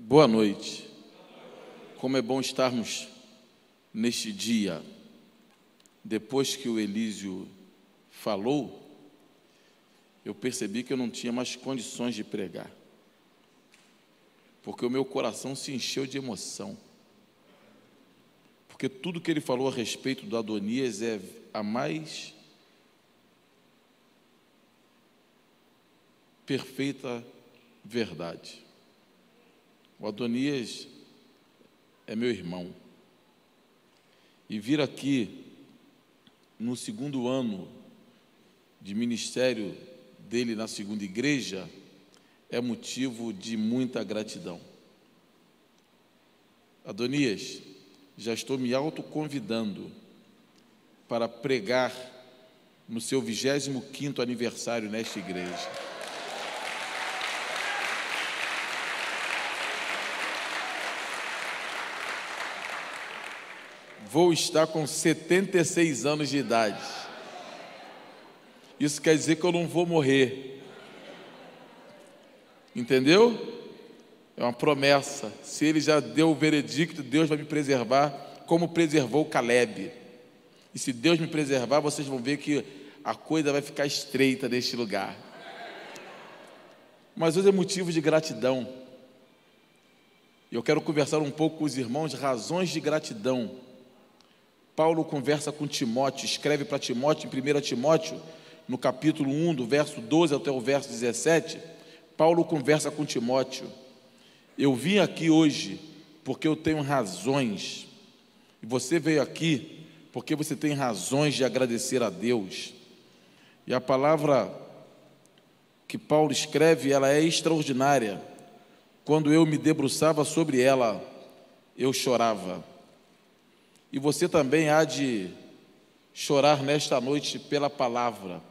Boa noite. Como é bom estarmos neste dia. Depois que o Elísio falou, eu percebi que eu não tinha mais condições de pregar. Porque o meu coração se encheu de emoção. Porque tudo que ele falou a respeito do Adonias é a mais perfeita verdade. O Adonias é meu irmão. E vir aqui no segundo ano de ministério dele na segunda igreja é motivo de muita gratidão. Adonias, já estou me autoconvidando para pregar no seu 25º aniversário nesta igreja. Vou estar com 76 anos de idade. Isso quer dizer que eu não vou morrer. Entendeu? É uma promessa. Se ele já deu o veredicto, Deus vai me preservar, como preservou Caleb. E se Deus me preservar, vocês vão ver que a coisa vai ficar estreita neste lugar. Mas hoje é motivo de gratidão. Eu quero conversar um pouco com os irmãos razões de gratidão Paulo conversa com Timóteo, escreve para Timóteo em 1 Timóteo, no capítulo 1, do verso 12 até o verso 17. Paulo conversa com Timóteo. Eu vim aqui hoje porque eu tenho razões. E você veio aqui porque você tem razões de agradecer a Deus. E a palavra que Paulo escreve, ela é extraordinária. Quando eu me debruçava sobre ela, eu chorava. E você também há de chorar nesta noite pela palavra.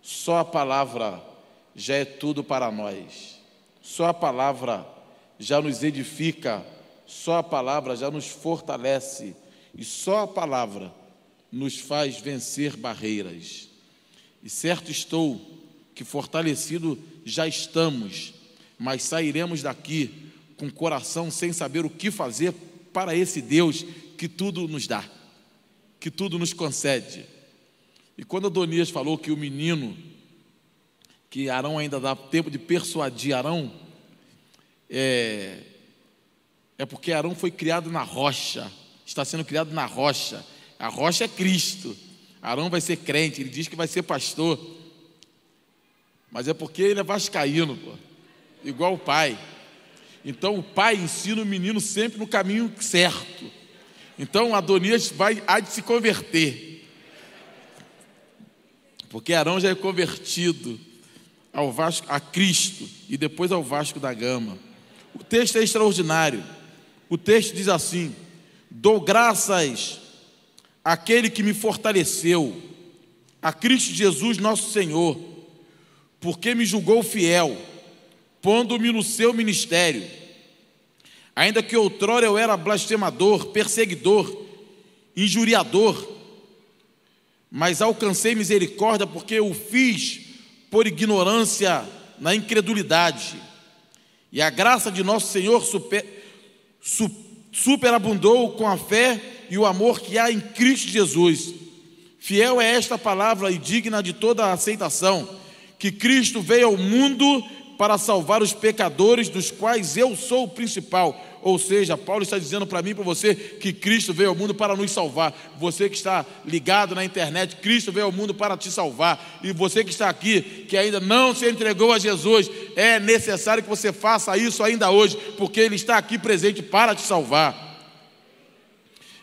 Só a palavra já é tudo para nós. Só a palavra já nos edifica. Só a palavra já nos fortalece. E só a palavra nos faz vencer barreiras. E certo estou que fortalecido já estamos, mas sairemos daqui com o coração sem saber o que fazer para esse Deus que tudo nos dá, que tudo nos concede. E quando Adonias falou que o menino, que Arão ainda dá tempo de persuadir Arão, é, é porque Arão foi criado na rocha, está sendo criado na rocha. A rocha é Cristo. Arão vai ser crente, ele diz que vai ser pastor. Mas é porque ele é vascaíno, pô, igual o pai. Então o pai ensina o menino sempre no caminho certo. Então Adonias vai há de se converter. Porque Arão já é convertido ao Vasco, a Cristo e depois ao Vasco da Gama. O texto é extraordinário. O texto diz assim: Dou graças àquele que me fortaleceu, a Cristo Jesus, nosso Senhor, porque me julgou fiel, pondo-me no seu ministério Ainda que outrora eu era blasfemador, perseguidor, injuriador, mas alcancei misericórdia porque o fiz por ignorância na incredulidade. E a graça de nosso Senhor super, superabundou com a fé e o amor que há em Cristo Jesus. Fiel é esta palavra e digna de toda a aceitação, que Cristo veio ao mundo para salvar os pecadores, dos quais eu sou o principal. Ou seja, Paulo está dizendo para mim e para você que Cristo veio ao mundo para nos salvar. Você que está ligado na internet, Cristo veio ao mundo para te salvar. E você que está aqui, que ainda não se entregou a Jesus, é necessário que você faça isso ainda hoje, porque Ele está aqui presente para te salvar.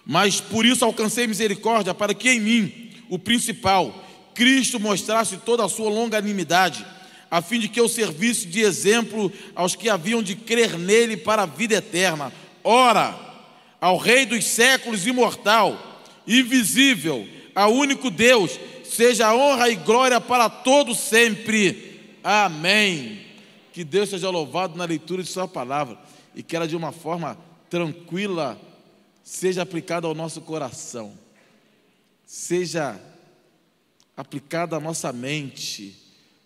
Mas por isso alcancei misericórdia, para que em mim, o principal, Cristo mostrasse toda a sua longanimidade a fim de que eu servisse de exemplo aos que haviam de crer nele para a vida eterna. Ora, ao Rei dos séculos, imortal, invisível, ao único Deus, seja honra e glória para todos sempre. Amém. Que Deus seja louvado na leitura de Sua palavra e que ela, de uma forma tranquila, seja aplicada ao nosso coração, seja aplicada à nossa mente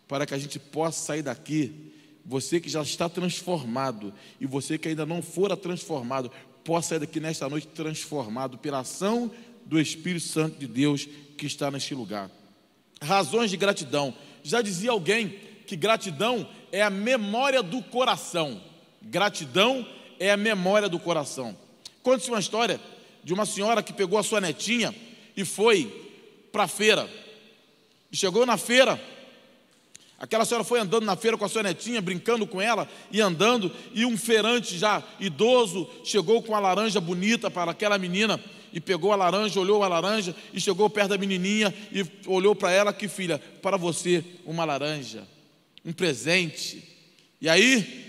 para que a gente possa sair daqui você que já está transformado e você que ainda não fora transformado, possa sair daqui nesta noite transformado pela ação do Espírito Santo de Deus que está neste lugar. Razões de gratidão. Já dizia alguém que gratidão é a memória do coração. Gratidão é a memória do coração. Conte-se uma história de uma senhora que pegou a sua netinha e foi para a feira. Chegou na feira, aquela senhora foi andando na feira com a sua netinha, brincando com ela e andando, e um feirante já idoso chegou com a laranja bonita para aquela menina e pegou a laranja, olhou a laranja e chegou perto da menininha e olhou para ela que filha, para você uma laranja, um presente. E aí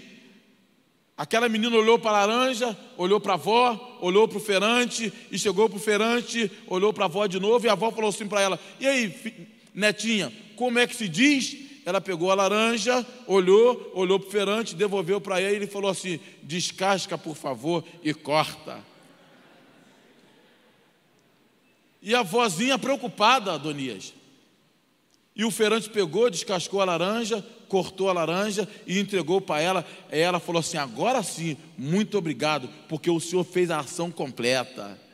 Aquela menina olhou para a laranja, olhou para a avó, olhou para o feirante e chegou para o feirante, olhou para a avó de novo e a avó falou assim para ela: E aí, netinha, como é que se diz? Ela pegou a laranja, olhou, olhou para o feirante, devolveu para ele e falou assim: Descasca, por favor, e corta. E a vozinha preocupada, Adonias. E o feirante pegou, descascou a laranja, cortou a laranja e entregou para ela. E ela falou assim: Agora sim, muito obrigado, porque o Senhor fez a ação completa.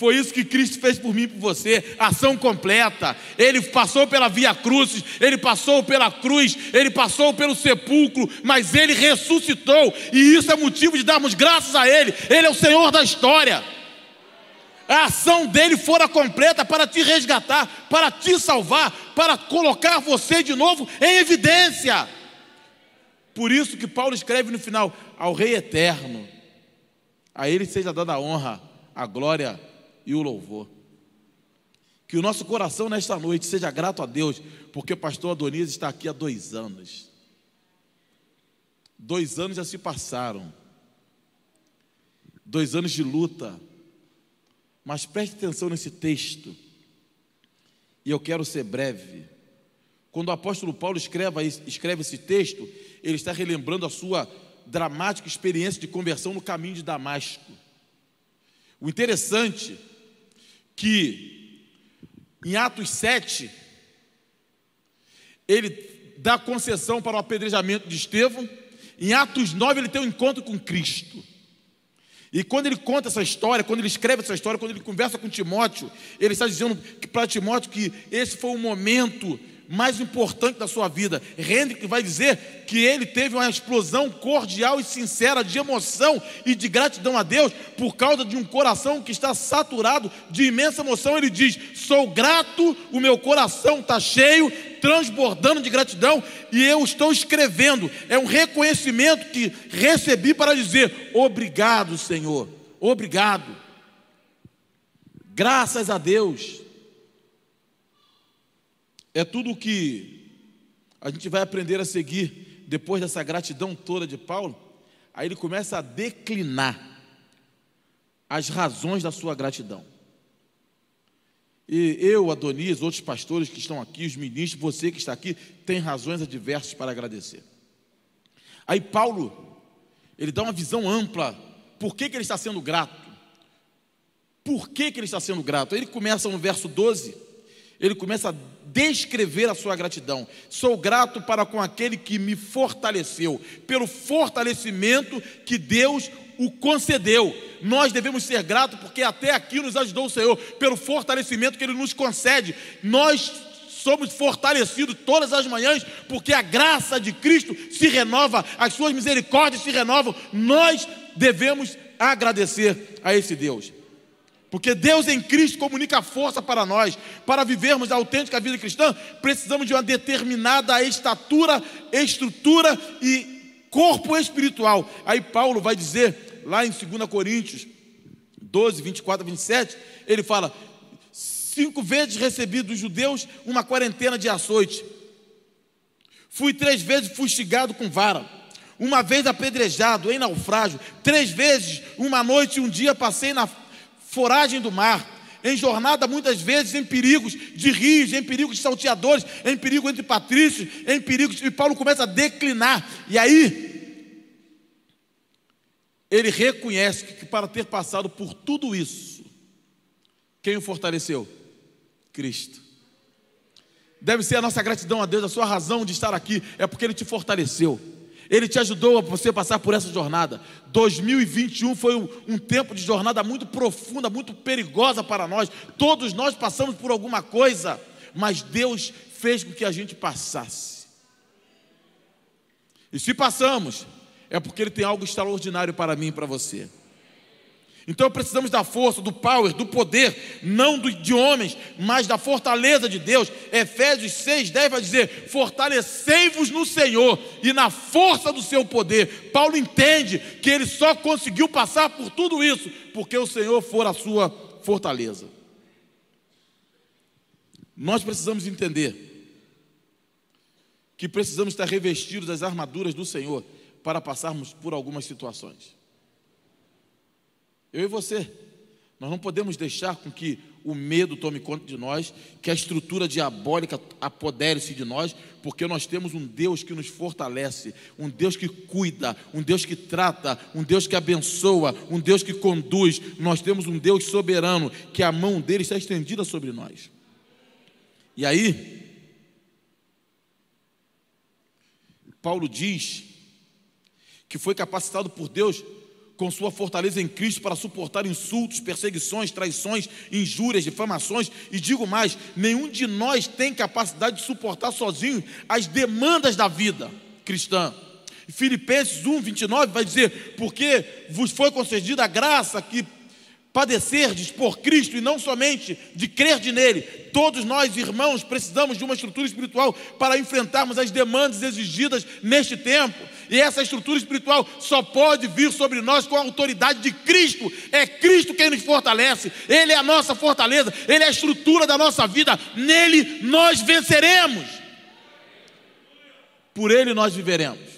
Foi isso que Cristo fez por mim e por você, ação completa. Ele passou pela via cruz, ele passou pela cruz, ele passou pelo sepulcro, mas ele ressuscitou, e isso é motivo de darmos graças a ele. Ele é o Senhor da história a ação dele fora completa para te resgatar, para te salvar, para colocar você de novo em evidência. Por isso que Paulo escreve no final: ao Rei eterno, a Ele seja dada a honra, a glória e o louvor. Que o nosso coração nesta noite seja grato a Deus, porque o pastor Adonias está aqui há dois anos. Dois anos já se passaram. Dois anos de luta mas preste atenção nesse texto, e eu quero ser breve. Quando o apóstolo Paulo escreve, escreve esse texto, ele está relembrando a sua dramática experiência de conversão no caminho de Damasco. O interessante que em Atos 7 ele dá concessão para o apedrejamento de Estevão, em Atos 9 ele tem um encontro com Cristo. E quando ele conta essa história, quando ele escreve essa história, quando ele conversa com Timóteo, ele está dizendo para Timóteo que esse foi o momento mais importante da sua vida. Hendrick vai dizer que ele teve uma explosão cordial e sincera de emoção e de gratidão a Deus por causa de um coração que está saturado de imensa emoção. Ele diz: Sou grato, o meu coração está cheio, transbordando de gratidão e eu estou escrevendo. É um reconhecimento que recebi para dizer: Obrigado, Senhor, obrigado. Graças a Deus. É tudo o que a gente vai aprender a seguir depois dessa gratidão toda de Paulo. Aí ele começa a declinar as razões da sua gratidão. E eu, Adonias, outros pastores que estão aqui, os ministros, você que está aqui, tem razões adversas para agradecer. Aí Paulo, ele dá uma visão ampla. Por que, que ele está sendo grato? Por que, que ele está sendo grato? Aí ele começa no verso 12, ele começa a descrever a sua gratidão. Sou grato para com aquele que me fortaleceu, pelo fortalecimento que Deus o concedeu. Nós devemos ser gratos porque até aqui nos ajudou o Senhor, pelo fortalecimento que Ele nos concede. Nós somos fortalecidos todas as manhãs, porque a graça de Cristo se renova, as suas misericórdias se renovam. Nós devemos agradecer a esse Deus. Porque Deus em Cristo comunica força para nós. Para vivermos a autêntica vida cristã, precisamos de uma determinada estatura, estrutura e corpo espiritual. Aí Paulo vai dizer lá em 2 Coríntios 12, 24 a 27, ele fala: cinco vezes recebi dos judeus uma quarentena de açoite. Fui três vezes fustigado com vara. Uma vez apedrejado em naufrágio. Três vezes, uma noite e um dia, passei na foragem do mar. Em jornada, muitas vezes, em perigos de rios, em perigos de salteadores, em perigo entre patrícios, em perigos. E Paulo começa a declinar. E aí, ele reconhece que para ter passado por tudo isso, quem o fortaleceu? Cristo. Deve ser a nossa gratidão a Deus, a sua razão de estar aqui é porque Ele te fortaleceu. Ele te ajudou a você passar por essa jornada. 2021 foi um, um, tempo de jornada muito profunda, muito perigosa para nós. Todos nós passamos por alguma coisa, mas Deus fez com que a gente passasse. E se passamos, é porque Ele tem algo extraordinário para mim e para você. Então precisamos da força, do power, do poder, não de homens, mas da fortaleza de Deus. Efésios 6, 10 vai dizer: fortalecei-vos no Senhor e na força do seu poder. Paulo entende que ele só conseguiu passar por tudo isso porque o Senhor for a sua fortaleza. Nós precisamos entender que precisamos estar revestidos das armaduras do Senhor para passarmos por algumas situações. Eu e você. Nós não podemos deixar com que o medo tome conta de nós, que a estrutura diabólica apodere-se de nós, porque nós temos um Deus que nos fortalece, um Deus que cuida, um Deus que trata, um Deus que abençoa, um Deus que conduz. Nós temos um Deus soberano, que a mão dele está estendida sobre nós. E aí, Paulo diz que foi capacitado por Deus com sua fortaleza em Cristo para suportar insultos, perseguições, traições, injúrias, difamações, e digo mais: nenhum de nós tem capacidade de suportar sozinho as demandas da vida cristã. Filipenses 1, 29 vai dizer: Porque vos foi concedida a graça que padecerdes por Cristo e não somente de crer de nele. Todos nós, irmãos, precisamos de uma estrutura espiritual para enfrentarmos as demandas exigidas neste tempo. E essa estrutura espiritual só pode vir sobre nós com a autoridade de Cristo. É Cristo quem nos fortalece. Ele é a nossa fortaleza, ele é a estrutura da nossa vida. Nele nós venceremos. Por ele nós viveremos.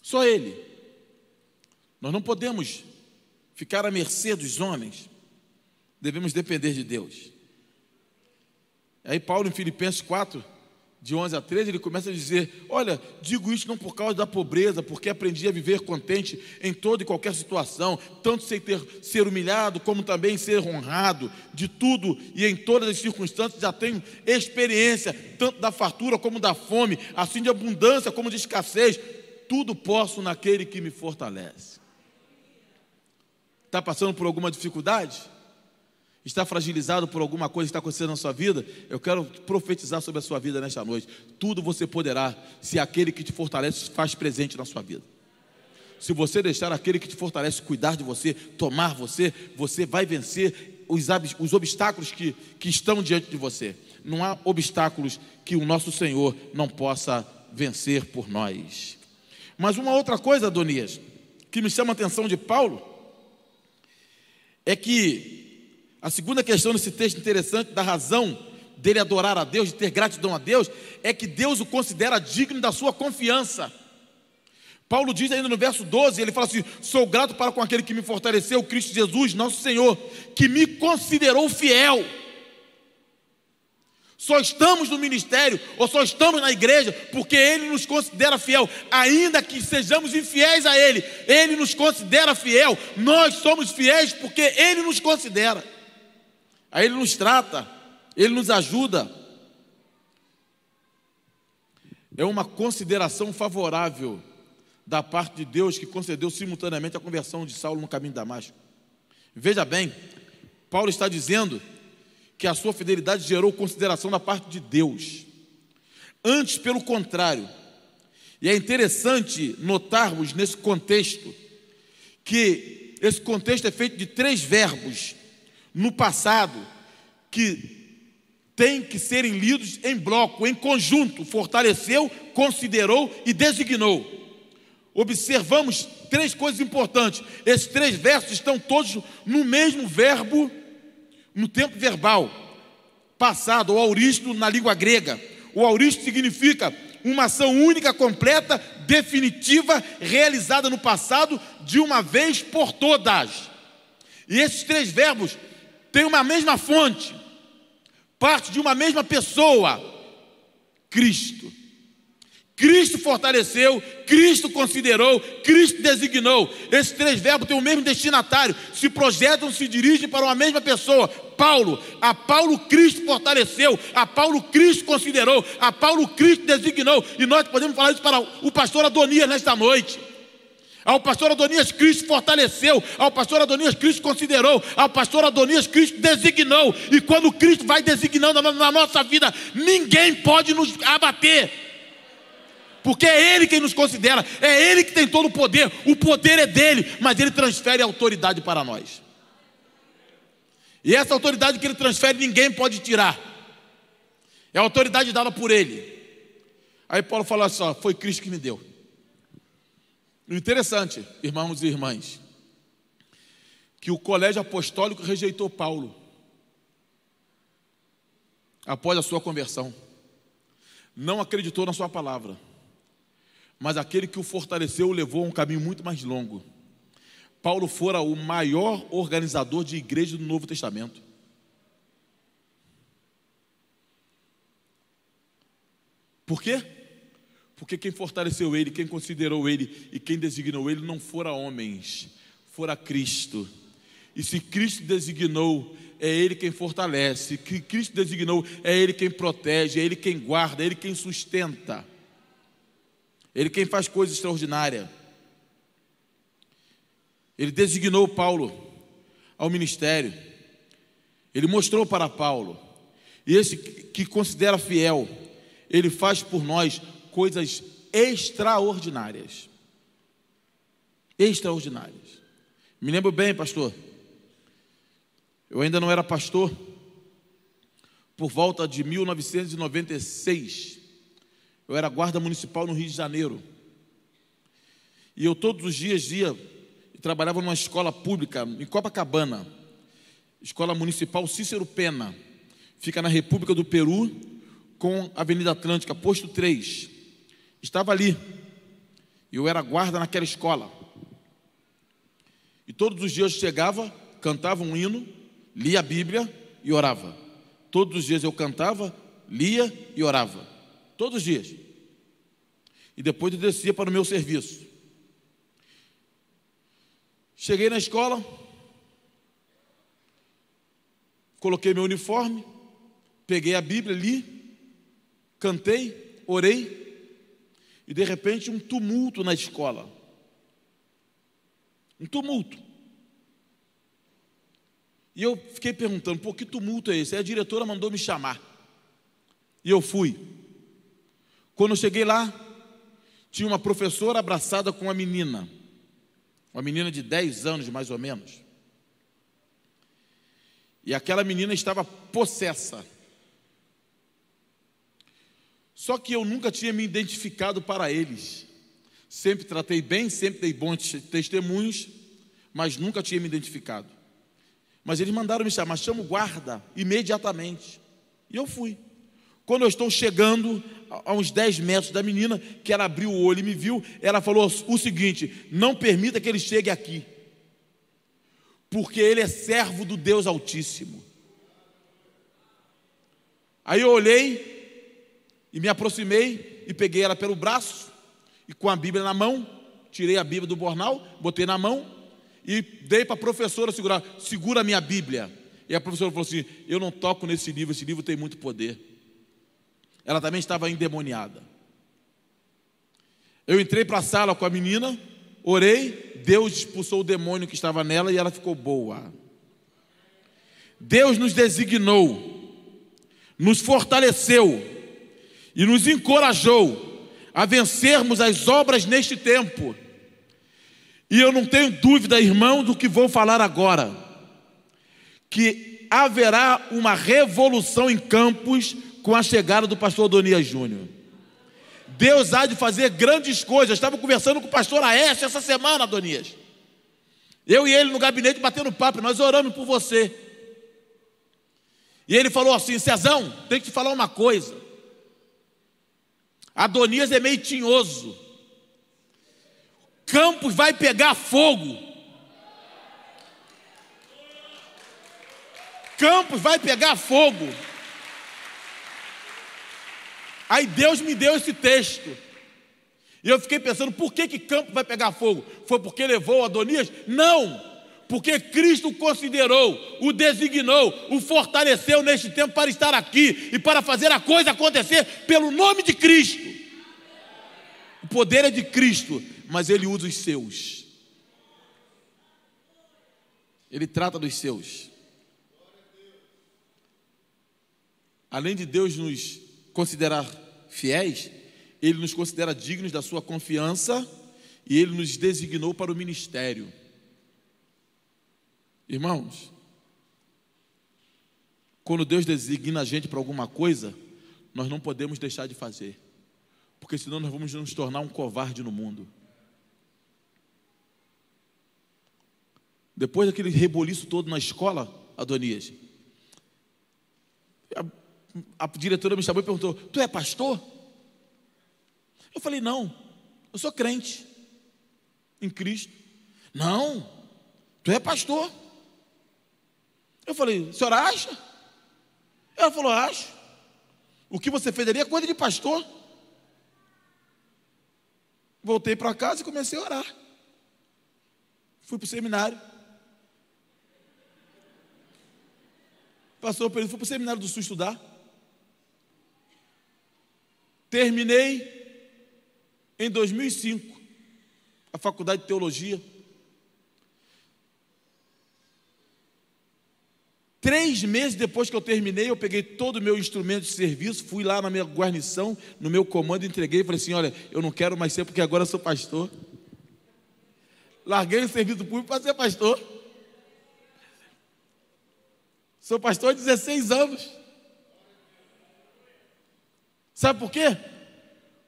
Só ele. Nós não podemos ficar à mercê dos homens, devemos depender de Deus. Aí Paulo em Filipenses 4, de 11 a 13, ele começa a dizer: Olha, digo isso não por causa da pobreza, porque aprendi a viver contente em toda e qualquer situação, tanto sem ter, ser humilhado, como também ser honrado, de tudo e em todas as circunstâncias já tenho experiência, tanto da fartura como da fome, assim de abundância como de escassez, tudo posso naquele que me fortalece. Está passando por alguma dificuldade? Está fragilizado por alguma coisa que está acontecendo na sua vida? Eu quero profetizar sobre a sua vida nesta noite. Tudo você poderá, se aquele que te fortalece faz presente na sua vida. Se você deixar aquele que te fortalece cuidar de você, tomar você, você vai vencer os, os obstáculos que, que estão diante de você. Não há obstáculos que o nosso Senhor não possa vencer por nós. Mas uma outra coisa, Adonias, que me chama a atenção de Paulo, é que a segunda questão desse texto interessante, da razão dele adorar a Deus, de ter gratidão a Deus, é que Deus o considera digno da sua confiança. Paulo diz ainda no verso 12, ele fala assim: Sou grato para com aquele que me fortaleceu, Cristo Jesus, nosso Senhor, que me considerou fiel. Só estamos no ministério ou só estamos na igreja porque Ele nos considera fiel, ainda que sejamos infiéis a Ele, Ele nos considera fiel. Nós somos fiéis porque Ele nos considera. Aí Ele nos trata, Ele nos ajuda. É uma consideração favorável da parte de Deus que concedeu simultaneamente a conversão de Saulo no caminho de Damasco. Veja bem, Paulo está dizendo que a sua fidelidade gerou consideração da parte de Deus. Antes, pelo contrário. E é interessante notarmos nesse contexto que esse contexto é feito de três verbos no passado que têm que serem lidos em bloco, em conjunto: fortaleceu, considerou e designou. Observamos três coisas importantes. Esses três versos estão todos no mesmo verbo no tempo verbal passado, ou auristo na língua grega. O auristo significa uma ação única, completa, definitiva, realizada no passado, de uma vez por todas. E esses três verbos têm uma mesma fonte, parte de uma mesma pessoa, Cristo. Cristo fortaleceu, Cristo considerou, Cristo designou. Esses três verbos têm o mesmo destinatário, se projetam, se dirigem para uma mesma pessoa. Paulo, a Paulo Cristo fortaleceu, a Paulo Cristo considerou, a Paulo Cristo designou. E nós podemos falar isso para o pastor Adonias nesta noite. Ao pastor Adonias Cristo fortaleceu, ao pastor Adonias Cristo considerou, ao pastor Adonias Cristo designou. E quando Cristo vai designando na nossa vida, ninguém pode nos abater porque é Ele quem nos considera, é Ele que tem todo o poder, o poder é dele, mas Ele transfere a autoridade para nós. E essa autoridade que Ele transfere, ninguém pode tirar, é a autoridade dada por Ele. Aí Paulo fala assim: ó, foi Cristo que me deu. Interessante, irmãos e irmãs, que o colégio apostólico rejeitou Paulo após a sua conversão, não acreditou na sua palavra mas aquele que o fortaleceu o levou a um caminho muito mais longo. Paulo fora o maior organizador de igreja do Novo Testamento. Por quê? Porque quem fortaleceu ele, quem considerou ele e quem designou ele não fora homens, fora Cristo. E se Cristo designou, é Ele quem fortalece. Se Cristo designou, é Ele quem protege, é Ele quem guarda, é Ele quem sustenta. Ele quem faz coisa extraordinária. Ele designou Paulo ao ministério. Ele mostrou para Paulo. E esse que considera fiel, ele faz por nós coisas extraordinárias. Extraordinárias. Me lembro bem, pastor. Eu ainda não era pastor. Por volta de 1996, eu era guarda municipal no Rio de Janeiro. E eu todos os dias ia e trabalhava numa escola pública em Copacabana, Escola Municipal Cícero Pena. Fica na República do Peru, com Avenida Atlântica, posto 3. Estava ali. E eu era guarda naquela escola. E todos os dias eu chegava, cantava um hino, lia a Bíblia e orava. Todos os dias eu cantava, lia e orava. Todos os dias. E depois eu descia para o meu serviço. Cheguei na escola, coloquei meu uniforme, peguei a Bíblia, li, cantei, orei, e de repente um tumulto na escola. Um tumulto. E eu fiquei perguntando, por que tumulto é esse? Aí a diretora mandou me chamar. E eu fui. Quando eu cheguei lá, tinha uma professora abraçada com uma menina, uma menina de 10 anos mais ou menos. E aquela menina estava possessa. Só que eu nunca tinha me identificado para eles. Sempre tratei bem, sempre dei bons testemunhos, mas nunca tinha me identificado. Mas eles mandaram me chamar, chama o guarda imediatamente. E eu fui. Quando eu estou chegando a uns 10 metros da menina, que ela abriu o olho e me viu, ela falou o seguinte: não permita que ele chegue aqui, porque ele é servo do Deus Altíssimo. Aí eu olhei e me aproximei e peguei ela pelo braço e com a Bíblia na mão, tirei a Bíblia do bornal, botei na mão e dei para a professora segurar, segura a minha Bíblia. E a professora falou assim: Eu não toco nesse livro, esse livro tem muito poder. Ela também estava endemoniada. Eu entrei para a sala com a menina, orei, Deus expulsou o demônio que estava nela e ela ficou boa. Deus nos designou, nos fortaleceu e nos encorajou a vencermos as obras neste tempo. E eu não tenho dúvida, irmão, do que vou falar agora, que haverá uma revolução em campos com a chegada do pastor Adonias Júnior. Deus há de fazer grandes coisas. estava conversando com o pastor Aécio essa semana, Adonias. Eu e ele no gabinete batendo papo, nós oramos por você. E ele falou assim: Cezão, tem que te falar uma coisa. Adonias é meio tinhoso. Campos vai pegar fogo. Campos vai pegar fogo. Aí Deus me deu esse texto. E eu fiquei pensando, por que, que campo vai pegar fogo? Foi porque levou Adonias? Não! Porque Cristo o considerou, o designou, o fortaleceu neste tempo para estar aqui e para fazer a coisa acontecer pelo nome de Cristo. O poder é de Cristo, mas Ele usa os seus. Ele trata dos seus. Além de Deus nos considerar fiéis, Ele nos considera dignos da sua confiança e Ele nos designou para o ministério. Irmãos, quando Deus designa a gente para alguma coisa, nós não podemos deixar de fazer, porque senão nós vamos nos tornar um covarde no mundo. Depois daquele reboliço todo na escola, Adonias, a, diretora me chamou e perguntou: Tu é pastor? Eu falei: Não, eu sou crente em Cristo. Não, tu é pastor. Eu falei: A senhora acha? Ela falou: Acho. O que você fez ali é coisa de pastor. Voltei para casa e comecei a orar. Fui para o seminário. Passou o período, fui para o seminário do Sul estudar. Terminei em 2005 a faculdade de teologia. Três meses depois que eu terminei, eu peguei todo o meu instrumento de serviço, fui lá na minha guarnição, no meu comando, entreguei e falei assim: olha, eu não quero mais ser porque agora sou pastor. Larguei o serviço público para ser pastor. Sou pastor há 16 anos. Sabe por quê?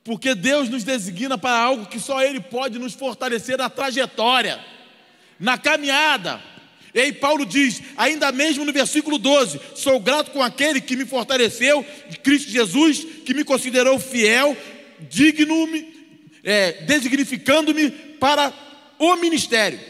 Porque Deus nos designa para algo que só Ele pode nos fortalecer na trajetória, na caminhada. E aí Paulo diz, ainda mesmo no versículo 12: Sou grato com aquele que me fortaleceu, Cristo Jesus, que me considerou fiel, digno-me, é, designificando-me para o ministério.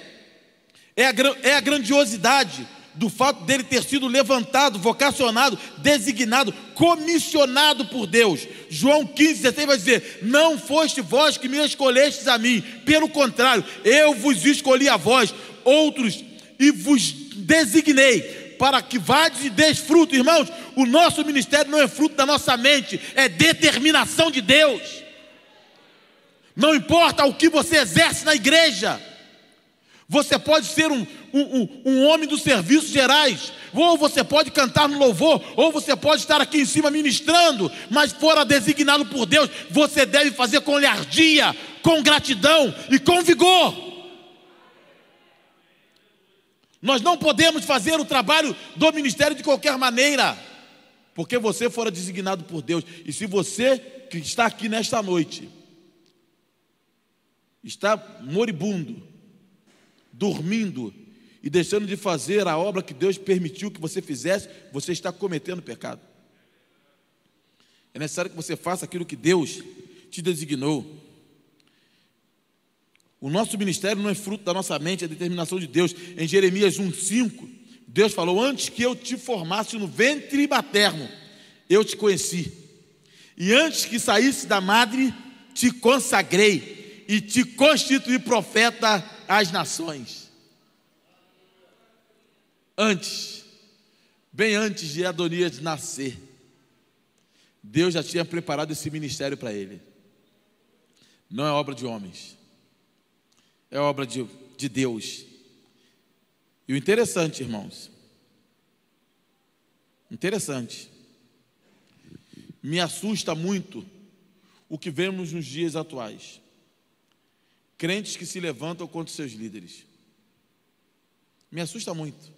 É a, é a grandiosidade do fato dele ter sido levantado, vocacionado, designado, comissionado por Deus. João 15, 16 vai dizer: Não foste vós que me escolhestes a mim, pelo contrário, eu vos escolhi a vós, outros, e vos designei para que vades e deis fruto, irmãos. O nosso ministério não é fruto da nossa mente, é determinação de Deus. Não importa o que você exerce na igreja, você pode ser um, um, um, homem dos serviços gerais, ou você pode cantar no louvor, ou você pode estar aqui em cima ministrando, mas fora designado por Deus, você deve fazer com olhardia, com gratidão e com vigor. Nós não podemos fazer o trabalho do ministério de qualquer maneira, porque você fora designado por Deus, e se você que está aqui nesta noite está moribundo, dormindo e deixando de fazer a obra que Deus permitiu que você fizesse, você está cometendo pecado. É necessário que você faça aquilo que Deus te designou. O nosso ministério não é fruto da nossa mente, é determinação de Deus. Em Jeremias 1,5, Deus falou: Antes que eu te formasse no ventre materno, eu te conheci. E antes que saísse da madre, te consagrei e te constituí profeta às nações. Antes, bem antes de Adonias nascer, Deus já tinha preparado esse ministério para ele. Não é obra de homens, é obra de, de Deus. E o interessante, irmãos, interessante, me assusta muito o que vemos nos dias atuais crentes que se levantam contra seus líderes. Me assusta muito.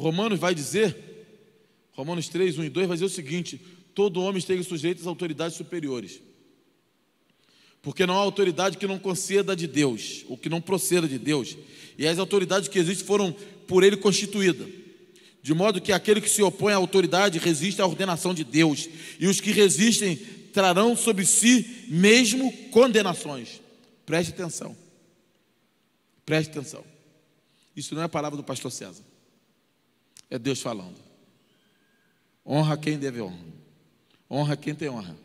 Romanos vai dizer, Romanos 3, 1 e 2 vai dizer o seguinte: todo homem esteja sujeito às autoridades superiores. Porque não há autoridade que não conceda de Deus, ou que não proceda de Deus. E as autoridades que existem foram por ele constituídas. De modo que aquele que se opõe à autoridade resiste à ordenação de Deus. E os que resistem trarão sobre si mesmo condenações. Preste atenção. Preste atenção. Isso não é a palavra do pastor César. É Deus falando. Honra quem deve honra. Honra quem tem honra.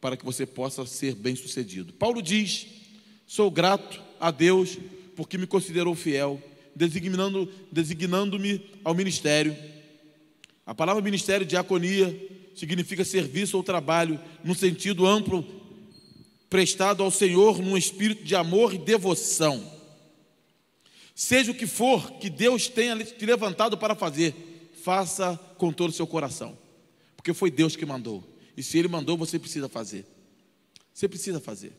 para que você possa ser bem-sucedido. Paulo diz: Sou grato a Deus porque me considerou fiel, designando-me designando ao ministério. A palavra ministério, diaconia, significa serviço ou trabalho, no sentido amplo, prestado ao Senhor num espírito de amor e devoção. Seja o que for que Deus tenha te levantado para fazer, faça com todo o seu coração, porque foi Deus que mandou. E se Ele mandou, você precisa fazer. Você precisa fazer.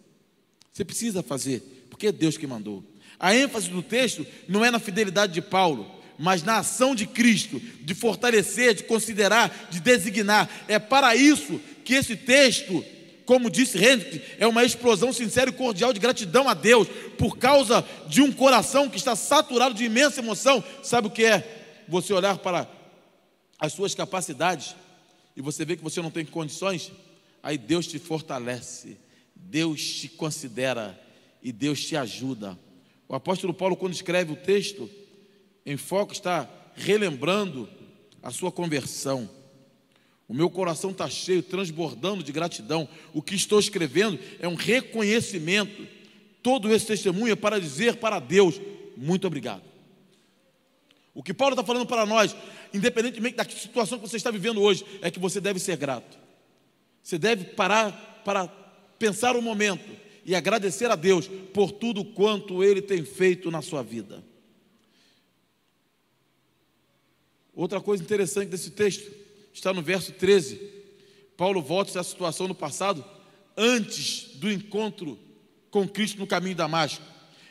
Você precisa fazer, porque é Deus que mandou. A ênfase do texto não é na fidelidade de Paulo, mas na ação de Cristo, de fortalecer, de considerar, de designar. É para isso que esse texto, como disse Hendrick, é uma explosão sincera e cordial de gratidão a Deus, por causa de um coração que está saturado de imensa emoção. Sabe o que é? Você olhar para as suas capacidades e você vê que você não tem condições, aí Deus te fortalece, Deus te considera e Deus te ajuda. O apóstolo Paulo, quando escreve o texto, em foco está relembrando a sua conversão. O meu coração está cheio, transbordando de gratidão. O que estou escrevendo é um reconhecimento. Todo esse testemunho é para dizer para Deus: muito obrigado. O que Paulo está falando para nós, independentemente da situação que você está vivendo hoje, é que você deve ser grato. Você deve parar para pensar um momento e agradecer a Deus por tudo quanto Ele tem feito na sua vida. Outra coisa interessante desse texto está no verso 13. Paulo volta essa situação no passado, antes do encontro com Cristo no caminho Damasco.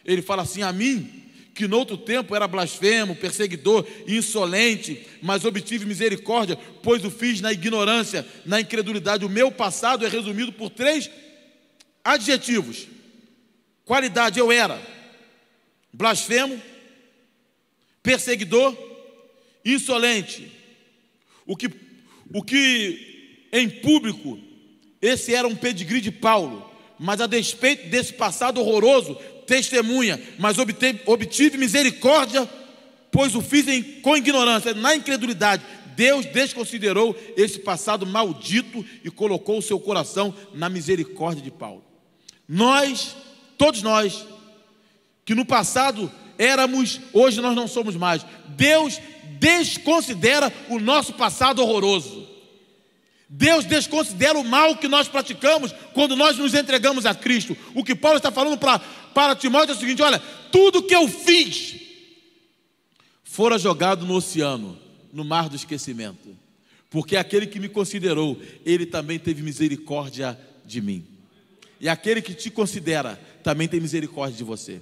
Ele fala assim: A mim, que no outro tempo era blasfemo, perseguidor, insolente, mas obtive misericórdia, pois o fiz na ignorância, na incredulidade. O meu passado é resumido por três Adjetivos. Qualidade eu era blasfemo, perseguidor, insolente. O que, o que em público, esse era um pedigree de Paulo, mas a despeito desse passado horroroso, testemunha, mas obteve, obtive misericórdia, pois o fiz em, com ignorância, na incredulidade. Deus desconsiderou esse passado maldito e colocou o seu coração na misericórdia de Paulo. Nós, todos nós, que no passado éramos, hoje nós não somos mais. Deus desconsidera o nosso passado horroroso. Deus desconsidera o mal que nós praticamos quando nós nos entregamos a Cristo. O que Paulo está falando para, para Timóteo é o seguinte: olha, tudo que eu fiz fora jogado no oceano, no mar do esquecimento, porque aquele que me considerou, ele também teve misericórdia de mim. E aquele que te considera também tem misericórdia de você.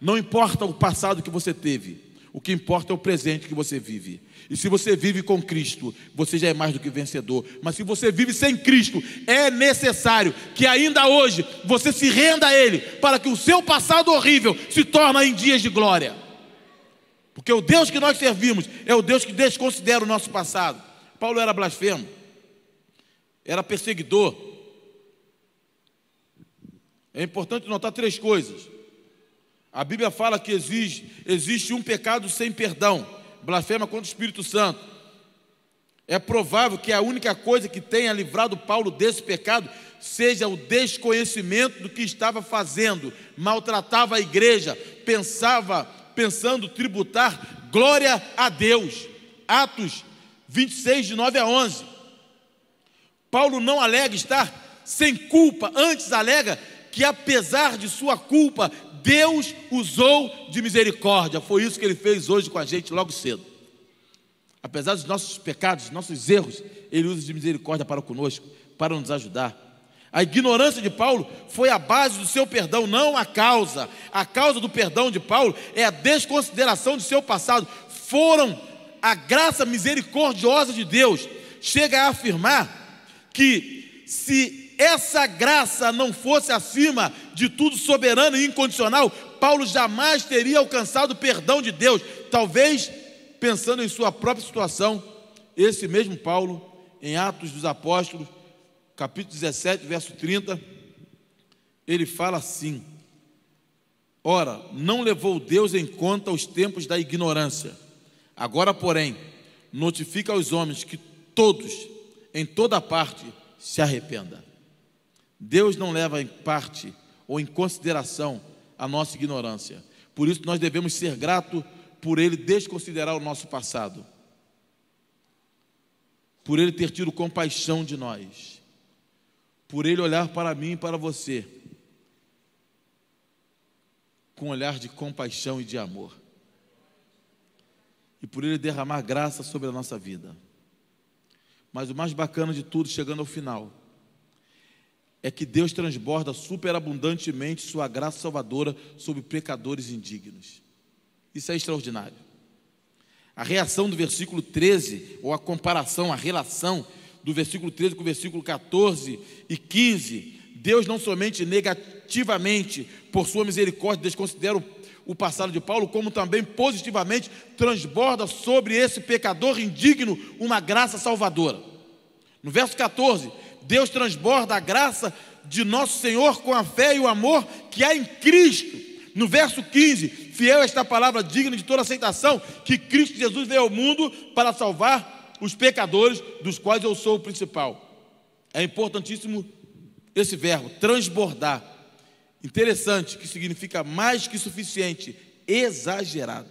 Não importa o passado que você teve, o que importa é o presente que você vive. E se você vive com Cristo, você já é mais do que vencedor. Mas se você vive sem Cristo, é necessário que ainda hoje você se renda a Ele, para que o seu passado horrível se torne em dias de glória. Porque o Deus que nós servimos é o Deus que desconsidera o nosso passado. Paulo era blasfemo, era perseguidor, é importante notar três coisas. A Bíblia fala que existe, existe um pecado sem perdão, blasfema contra o Espírito Santo. É provável que a única coisa que tenha livrado Paulo desse pecado seja o desconhecimento do que estava fazendo, maltratava a igreja, pensava, pensando tributar glória a Deus. Atos 26, de 9 a 11. Paulo não alega estar sem culpa, antes alega que apesar de sua culpa, Deus usou de misericórdia. Foi isso que ele fez hoje com a gente logo cedo. Apesar dos nossos pecados, nossos erros, ele usa de misericórdia para conosco, para nos ajudar. A ignorância de Paulo foi a base do seu perdão, não a causa. A causa do perdão de Paulo é a desconsideração de seu passado. Foram a graça misericordiosa de Deus. Chega a afirmar que se essa graça não fosse acima de tudo soberano e incondicional, Paulo jamais teria alcançado o perdão de Deus. Talvez, pensando em sua própria situação, esse mesmo Paulo, em Atos dos Apóstolos, capítulo 17, verso 30, ele fala assim: Ora, não levou Deus em conta os tempos da ignorância. Agora, porém, notifica aos homens que todos, em toda parte, se arrependam. Deus não leva em parte ou em consideração a nossa ignorância. Por isso nós devemos ser gratos por Ele desconsiderar o nosso passado, por Ele ter tido compaixão de nós, por Ele olhar para mim e para você com um olhar de compaixão e de amor, e por Ele derramar graça sobre a nossa vida. Mas o mais bacana de tudo, chegando ao final, é que Deus transborda superabundantemente sua graça salvadora sobre pecadores indignos. Isso é extraordinário. A reação do versículo 13, ou a comparação, a relação do versículo 13 com o versículo 14 e 15, Deus não somente negativamente, por sua misericórdia, desconsidera o, passado de Paulo, como também positivamente transborda sobre esse pecador indigno uma graça salvadora. No verso 14, Deus transborda a graça de nosso Senhor com a fé e o amor que há em Cristo. No verso 15, fiel a esta palavra digna de toda aceitação, que Cristo Jesus veio ao mundo para salvar os pecadores, dos quais eu sou o principal. É importantíssimo esse verbo, transbordar. Interessante, que significa mais que suficiente, exagerado.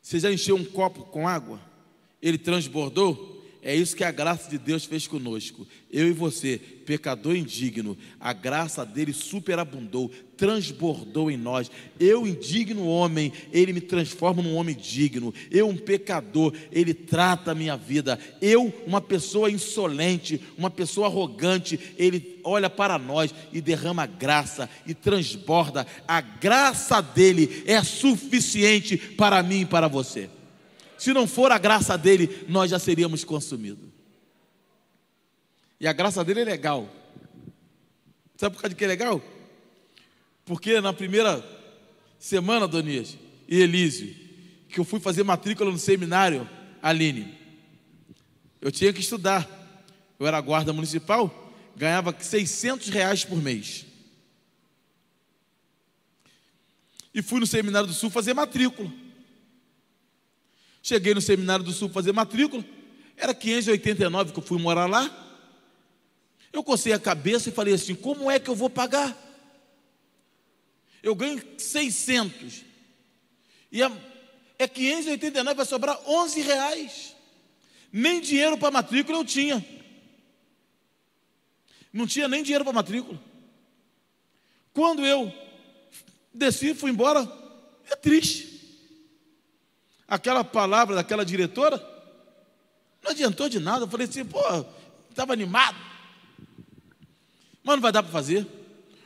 Você já encheu um copo com água? Ele transbordou? É isso que a graça de Deus fez conosco. Eu e você, pecador indigno, a graça dele superabundou, transbordou em nós. Eu, indigno homem, ele me transforma num homem digno. Eu, um pecador, ele trata a minha vida. Eu, uma pessoa insolente, uma pessoa arrogante, ele olha para nós e derrama graça e transborda. A graça dele é suficiente para mim e para você. Se não for a graça dele, nós já seríamos consumidos. E a graça dele é legal. Sabe por causa que é legal? Porque na primeira semana, Donias e Elísio, que eu fui fazer matrícula no seminário, Aline, eu tinha que estudar. Eu era guarda municipal, ganhava 600 reais por mês. E fui no Seminário do Sul fazer matrícula. Cheguei no Seminário do Sul fazer matrícula, era 589 que eu fui morar lá. Eu cocei a cabeça e falei assim: como é que eu vou pagar? Eu ganho 600. E é, é 589, vai sobrar 11 reais. Nem dinheiro para matrícula eu tinha. Não tinha nem dinheiro para matrícula. Quando eu desci, fui embora, é triste aquela palavra daquela diretora, não adiantou de nada. Eu falei assim, pô, estava animado. Mas não vai dar para fazer.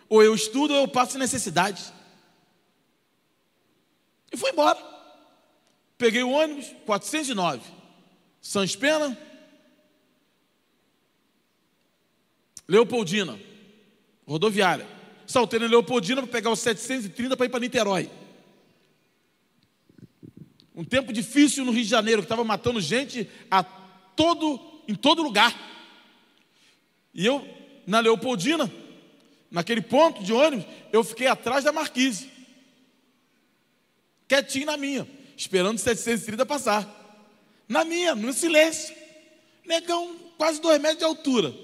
Ou eu estudo ou eu passo necessidade. E fui embora. Peguei o ônibus, 409. Sans Pena. Leopoldina. Rodoviária. Saltei na Leopoldina para pegar o 730 para ir para Niterói. Um tempo difícil no Rio de Janeiro, que estava matando gente a todo, em todo lugar. E eu, na Leopoldina, naquele ponto de ônibus, eu fiquei atrás da marquise. Quietinho na minha, esperando 730 passar. Na minha, no silêncio. Negão, quase dois metros de altura.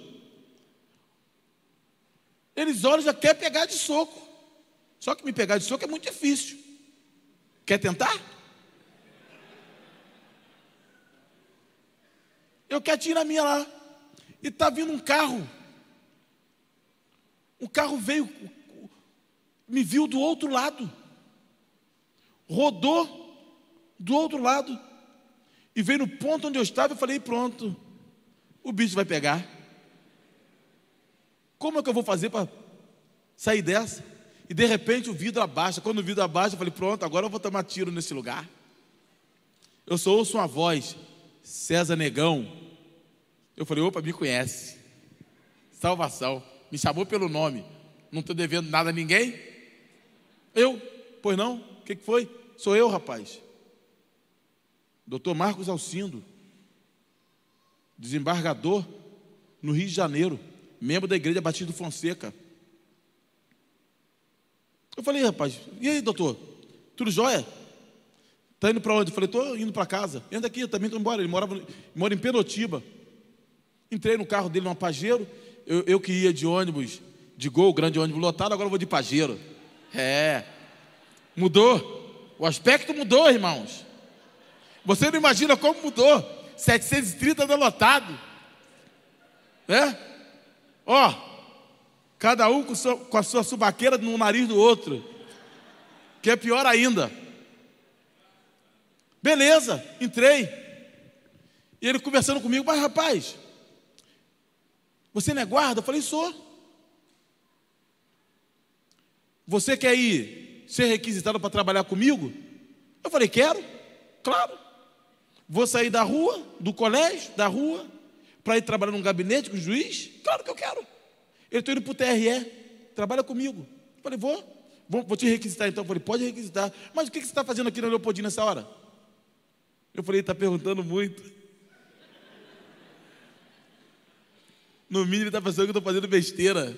Eles olham já quer pegar de soco. Só que me pegar de soco é muito difícil. Quer tentar? Eu quero tirar a minha lá. E está vindo um carro. O carro veio, me viu do outro lado. Rodou do outro lado. E veio no ponto onde eu estava e falei: pronto, o bicho vai pegar. Como é que eu vou fazer para sair dessa? E de repente o vidro abaixa. Quando o vidro abaixa, eu falei: pronto, agora eu vou tomar tiro nesse lugar. Eu só ouço uma voz. César Negão. Eu falei, opa, me conhece. Salvação. Me chamou pelo nome. Não estou devendo nada a ninguém? Eu? Pois não? O que, que foi? Sou eu, rapaz. Doutor Marcos Alcindo, desembargador no Rio de Janeiro, membro da Igreja Batista do Fonseca. Eu falei, rapaz, e aí, doutor? Tudo jóia? Está indo para onde? Eu falei, estou indo para casa. Entra aqui, eu também estou embora. Ele morava, mora em Penotiba. Entrei no carro dele, no Pajero, Eu, eu que ia de ônibus, de gol, grande ônibus lotado, agora eu vou de pajeiro. É. Mudou. O aspecto mudou, irmãos. Você não imagina como mudou. 730 da lotado. Né? Ó, cada um com, sua, com a sua subaqueira no nariz do outro. Que é pior ainda. Beleza, entrei. E ele conversando comigo, mas rapaz, você não é guarda? Eu falei, sou. Você quer ir ser requisitado para trabalhar comigo? Eu falei, quero, claro. Vou sair da rua, do colégio, da rua, para ir trabalhar num gabinete com o juiz? Claro que eu quero. Ele estou indo para o TRE, trabalha comigo. Eu falei, vou. Vou, vou, te requisitar então. Eu falei, pode requisitar. Mas o que, que você está fazendo aqui na Leopoldina nessa hora? Eu falei, está perguntando muito. No mínimo ele está pensando que eu estou fazendo besteira.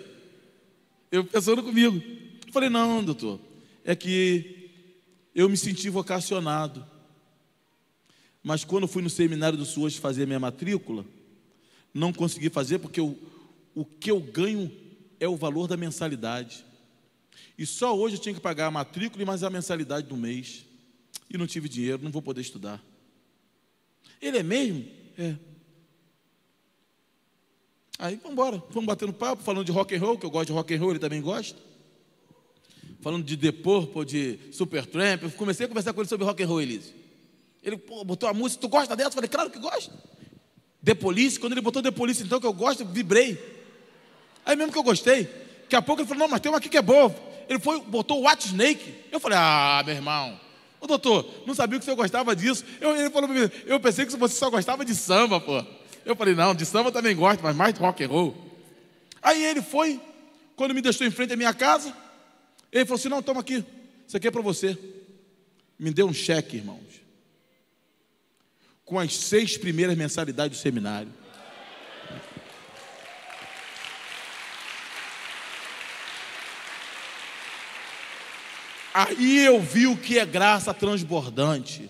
Eu pensando comigo. Eu falei, não, doutor, é que eu me senti vocacionado. Mas quando fui no seminário do SUAS fazer minha matrícula, não consegui fazer porque o, o que eu ganho é o valor da mensalidade. E só hoje eu tinha que pagar a matrícula e mais a mensalidade do mês. E não tive dinheiro, não vou poder estudar. Ele é mesmo? É. Aí vamos embora, vamos batendo papo, falando de rock and roll, que eu gosto de rock and roll, ele também gosta. Falando de The Purple, de Supertramp, eu comecei a conversar com ele sobre rock and roll, Elise. Ele pô, botou a música, tu gosta dessa? Eu falei, claro que gosto. The Police, quando ele botou The Police, então que eu gosto, eu vibrei. Aí mesmo que eu gostei, daqui a pouco ele falou, não, mas tem uma aqui que é boa. Ele foi, botou o White Snake. Eu falei, ah, meu irmão, ô doutor, não sabia que você gostava disso. Eu, ele falou para mim, eu pensei que você só gostava de samba, pô. Eu falei, não, de samba também gosto, mas mais rock and roll. Aí ele foi, quando me deixou em frente à minha casa, ele falou assim: não, toma aqui, isso aqui é para você. Me deu um cheque, irmãos, com as seis primeiras mensalidades do seminário. Aí eu vi o que é graça transbordante.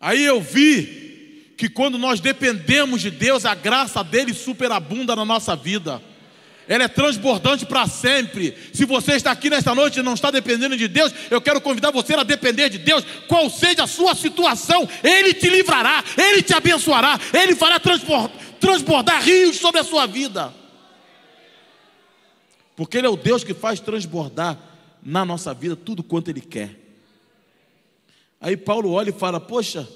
Aí eu vi que quando nós dependemos de Deus, a graça dele superabunda na nossa vida. Ela é transbordante para sempre. Se você está aqui nesta noite e não está dependendo de Deus, eu quero convidar você a depender de Deus, qual seja a sua situação, Ele te livrará, Ele te abençoará, Ele fará transbordar rios sobre a sua vida. Porque Ele é o Deus que faz transbordar na nossa vida tudo quanto Ele quer. Aí Paulo olha e fala: Poxa,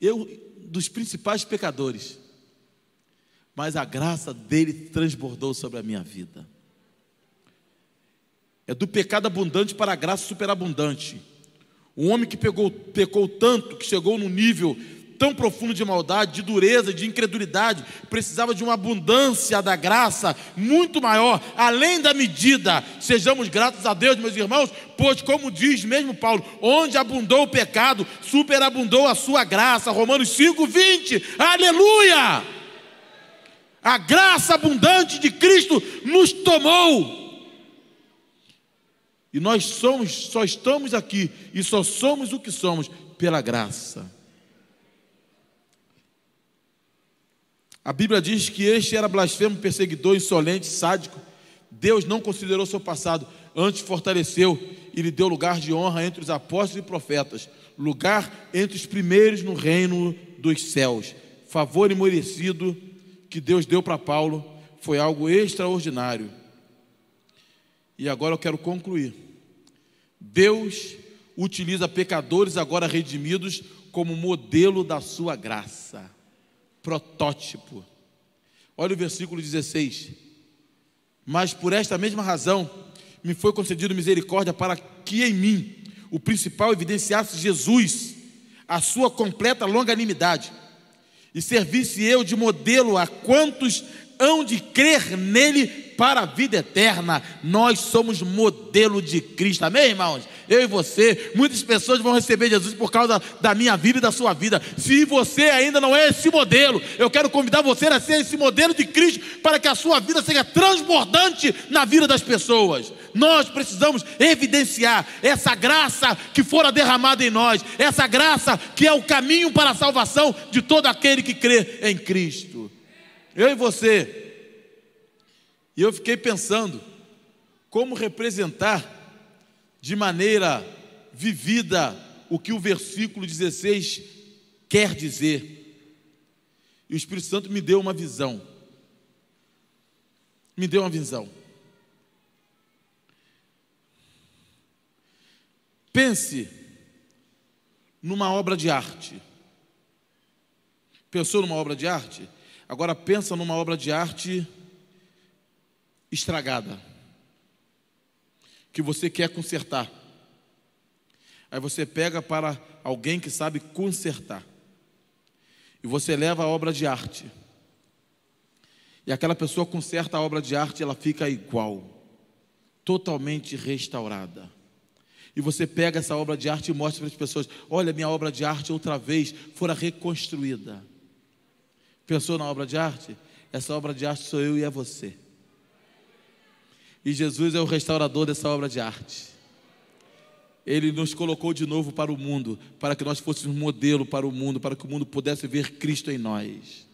eu dos principais pecadores, mas a graça dele transbordou sobre a minha vida. É do pecado abundante para a graça superabundante. Um homem que pegou, pecou tanto que chegou num nível tão profundo de maldade, de dureza, de incredulidade, precisava de uma abundância da graça muito maior, além da medida. Sejamos gratos a Deus, meus irmãos, pois, como diz mesmo Paulo, onde abundou o pecado, superabundou a sua graça. Romanos 5, 20. Aleluia! A graça abundante de Cristo nos tomou. E nós somos, só estamos aqui e só somos o que somos pela graça. A Bíblia diz que este era blasfemo, perseguidor, insolente, sádico. Deus não considerou seu passado, antes fortaleceu e lhe deu lugar de honra entre os apóstolos e profetas, lugar entre os primeiros no reino dos céus. Favor imerecido que Deus deu para Paulo foi algo extraordinário. E agora eu quero concluir. Deus utiliza pecadores agora redimidos como modelo da sua graça protótipo. Olha o versículo 16. Mas por esta mesma razão me foi concedido misericórdia para que em mim o principal evidenciasse Jesus, a sua completa longanimidade, e servisse eu de modelo a quantos hão de crer nele para a vida eterna. Nós somos modelo de Cristo, amém, irmãos? Eu e você, muitas pessoas vão receber Jesus por causa da minha vida e da sua vida. Se você ainda não é esse modelo, eu quero convidar você a ser esse modelo de Cristo para que a sua vida seja transbordante na vida das pessoas. Nós precisamos evidenciar essa graça que fora derramada em nós, essa graça que é o caminho para a salvação de todo aquele que crê em Cristo. Eu e você. E eu fiquei pensando como representar de maneira vivida o que o versículo 16 quer dizer. E o Espírito Santo me deu uma visão. Me deu uma visão. Pense numa obra de arte. Pensou numa obra de arte? Agora pensa numa obra de arte estragada. Que você quer consertar. Aí você pega para alguém que sabe consertar. E você leva a obra de arte. E aquela pessoa conserta a obra de arte, ela fica igual, totalmente restaurada. E você pega essa obra de arte e mostra para as pessoas: olha, minha obra de arte outra vez fora reconstruída. Pensou na obra de arte? Essa obra de arte sou eu e é você. E Jesus é o restaurador dessa obra de arte. Ele nos colocou de novo para o mundo, para que nós fôssemos modelo para o mundo, para que o mundo pudesse ver Cristo em nós.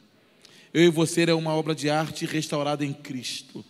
Eu e você é uma obra de arte restaurada em Cristo.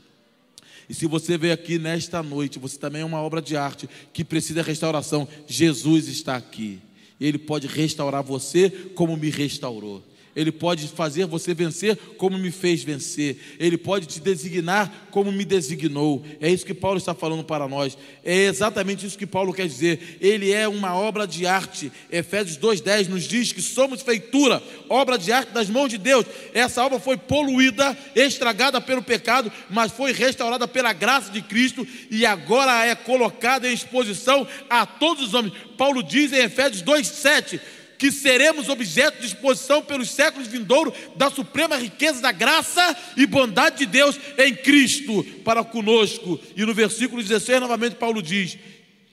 E se você veio aqui nesta noite, você também é uma obra de arte que precisa de restauração. Jesus está aqui. Ele pode restaurar você como me restaurou. Ele pode fazer você vencer como me fez vencer. Ele pode te designar como me designou. É isso que Paulo está falando para nós. É exatamente isso que Paulo quer dizer. Ele é uma obra de arte. Efésios 2:10 nos diz que somos feitura, obra de arte das mãos de Deus. Essa obra foi poluída, estragada pelo pecado, mas foi restaurada pela graça de Cristo e agora é colocada em exposição a todos os homens. Paulo diz em Efésios 2:7 que seremos objeto de exposição pelos séculos vindouros da suprema riqueza da graça e bondade de Deus em Cristo para conosco. E no versículo 16, novamente, Paulo diz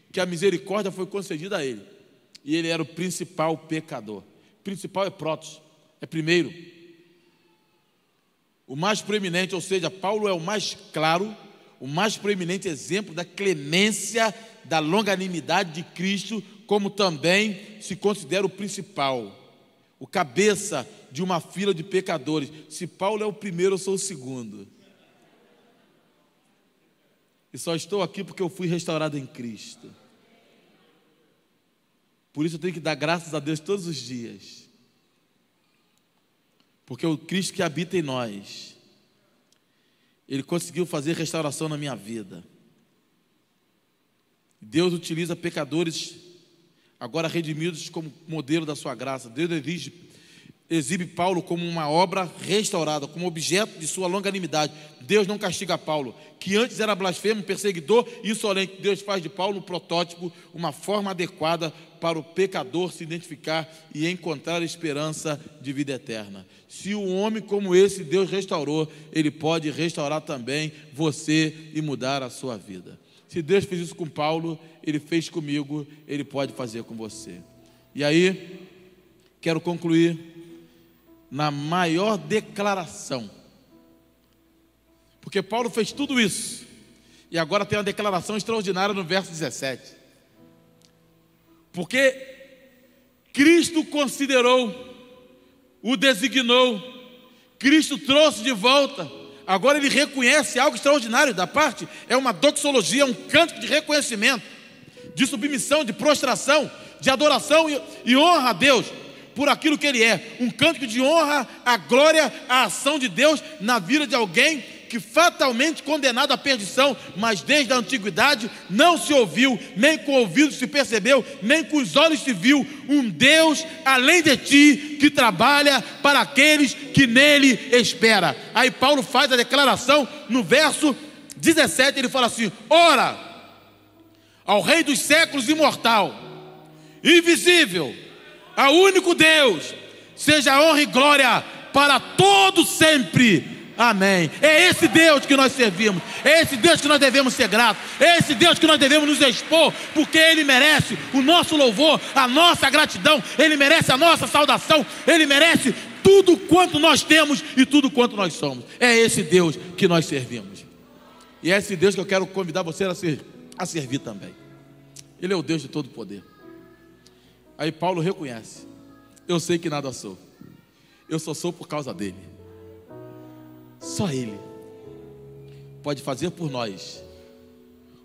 que a misericórdia foi concedida a ele, e ele era o principal pecador. Principal é Protos, é primeiro. O mais proeminente, ou seja, Paulo é o mais claro, o mais proeminente exemplo da clemência, da longanimidade de Cristo como também se considera o principal, o cabeça de uma fila de pecadores. Se Paulo é o primeiro, eu sou o segundo. E só estou aqui porque eu fui restaurado em Cristo. Por isso eu tenho que dar graças a Deus todos os dias. Porque o Cristo que habita em nós, Ele conseguiu fazer restauração na minha vida. Deus utiliza pecadores agora redimidos como modelo da sua graça. Deus exige, exibe Paulo como uma obra restaurada, como objeto de sua longanimidade. Deus não castiga Paulo, que antes era blasfemo, perseguidor e insolente. Deus faz de Paulo um protótipo, uma forma adequada para o pecador se identificar e encontrar esperança de vida eterna. Se um homem como esse Deus restaurou, ele pode restaurar também você e mudar a sua vida. Se Deus fez isso com Paulo, Ele fez comigo, Ele pode fazer com você. E aí, quero concluir na maior declaração. Porque Paulo fez tudo isso. E agora tem uma declaração extraordinária no verso 17. Porque Cristo considerou, o designou, Cristo trouxe de volta Agora ele reconhece algo extraordinário da parte, é uma doxologia, um cântico de reconhecimento, de submissão, de prostração, de adoração e, e honra a Deus por aquilo que ele é. Um cântico de honra, a glória, a ação de Deus na vida de alguém que fatalmente condenado à perdição, mas desde a antiguidade não se ouviu, nem com o ouvido se percebeu, nem com os olhos se viu um Deus além de ti que trabalha para aqueles que nele espera. Aí Paulo faz a declaração no verso 17, ele fala assim: Ora, ao Rei dos séculos imortal, invisível, ao único Deus, seja honra e glória para todo sempre Amém. É esse Deus que nós servimos. É esse Deus que nós devemos ser gratos. É esse Deus que nós devemos nos expor, porque Ele merece o nosso louvor, a nossa gratidão. Ele merece a nossa saudação. Ele merece tudo quanto nós temos e tudo quanto nós somos. É esse Deus que nós servimos. E é esse Deus que eu quero convidar você a, ser, a servir também. Ele é o Deus de todo poder. Aí Paulo reconhece: Eu sei que nada sou. Eu só sou por causa dele. Só Ele pode fazer por nós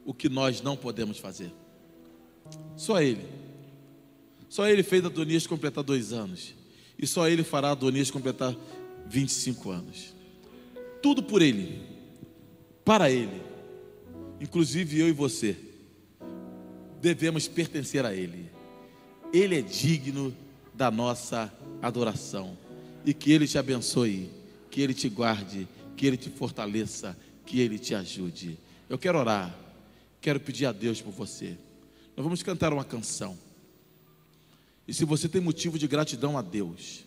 o que nós não podemos fazer. Só Ele. Só Ele fez Adonias completar dois anos. E só Ele fará Adonias completar 25 anos. Tudo por Ele, para Ele. Inclusive eu e você devemos pertencer a Ele. Ele é digno da nossa adoração. E que Ele te abençoe, que Ele te guarde, que Ele te fortaleça, que Ele te ajude. Eu quero orar, quero pedir a Deus por você. Nós vamos cantar uma canção. E se você tem motivo de gratidão a Deus,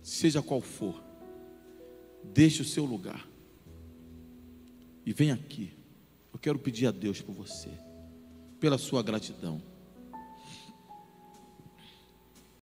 seja qual for, deixe o seu lugar e vem aqui. Eu quero pedir a Deus por você, pela sua gratidão.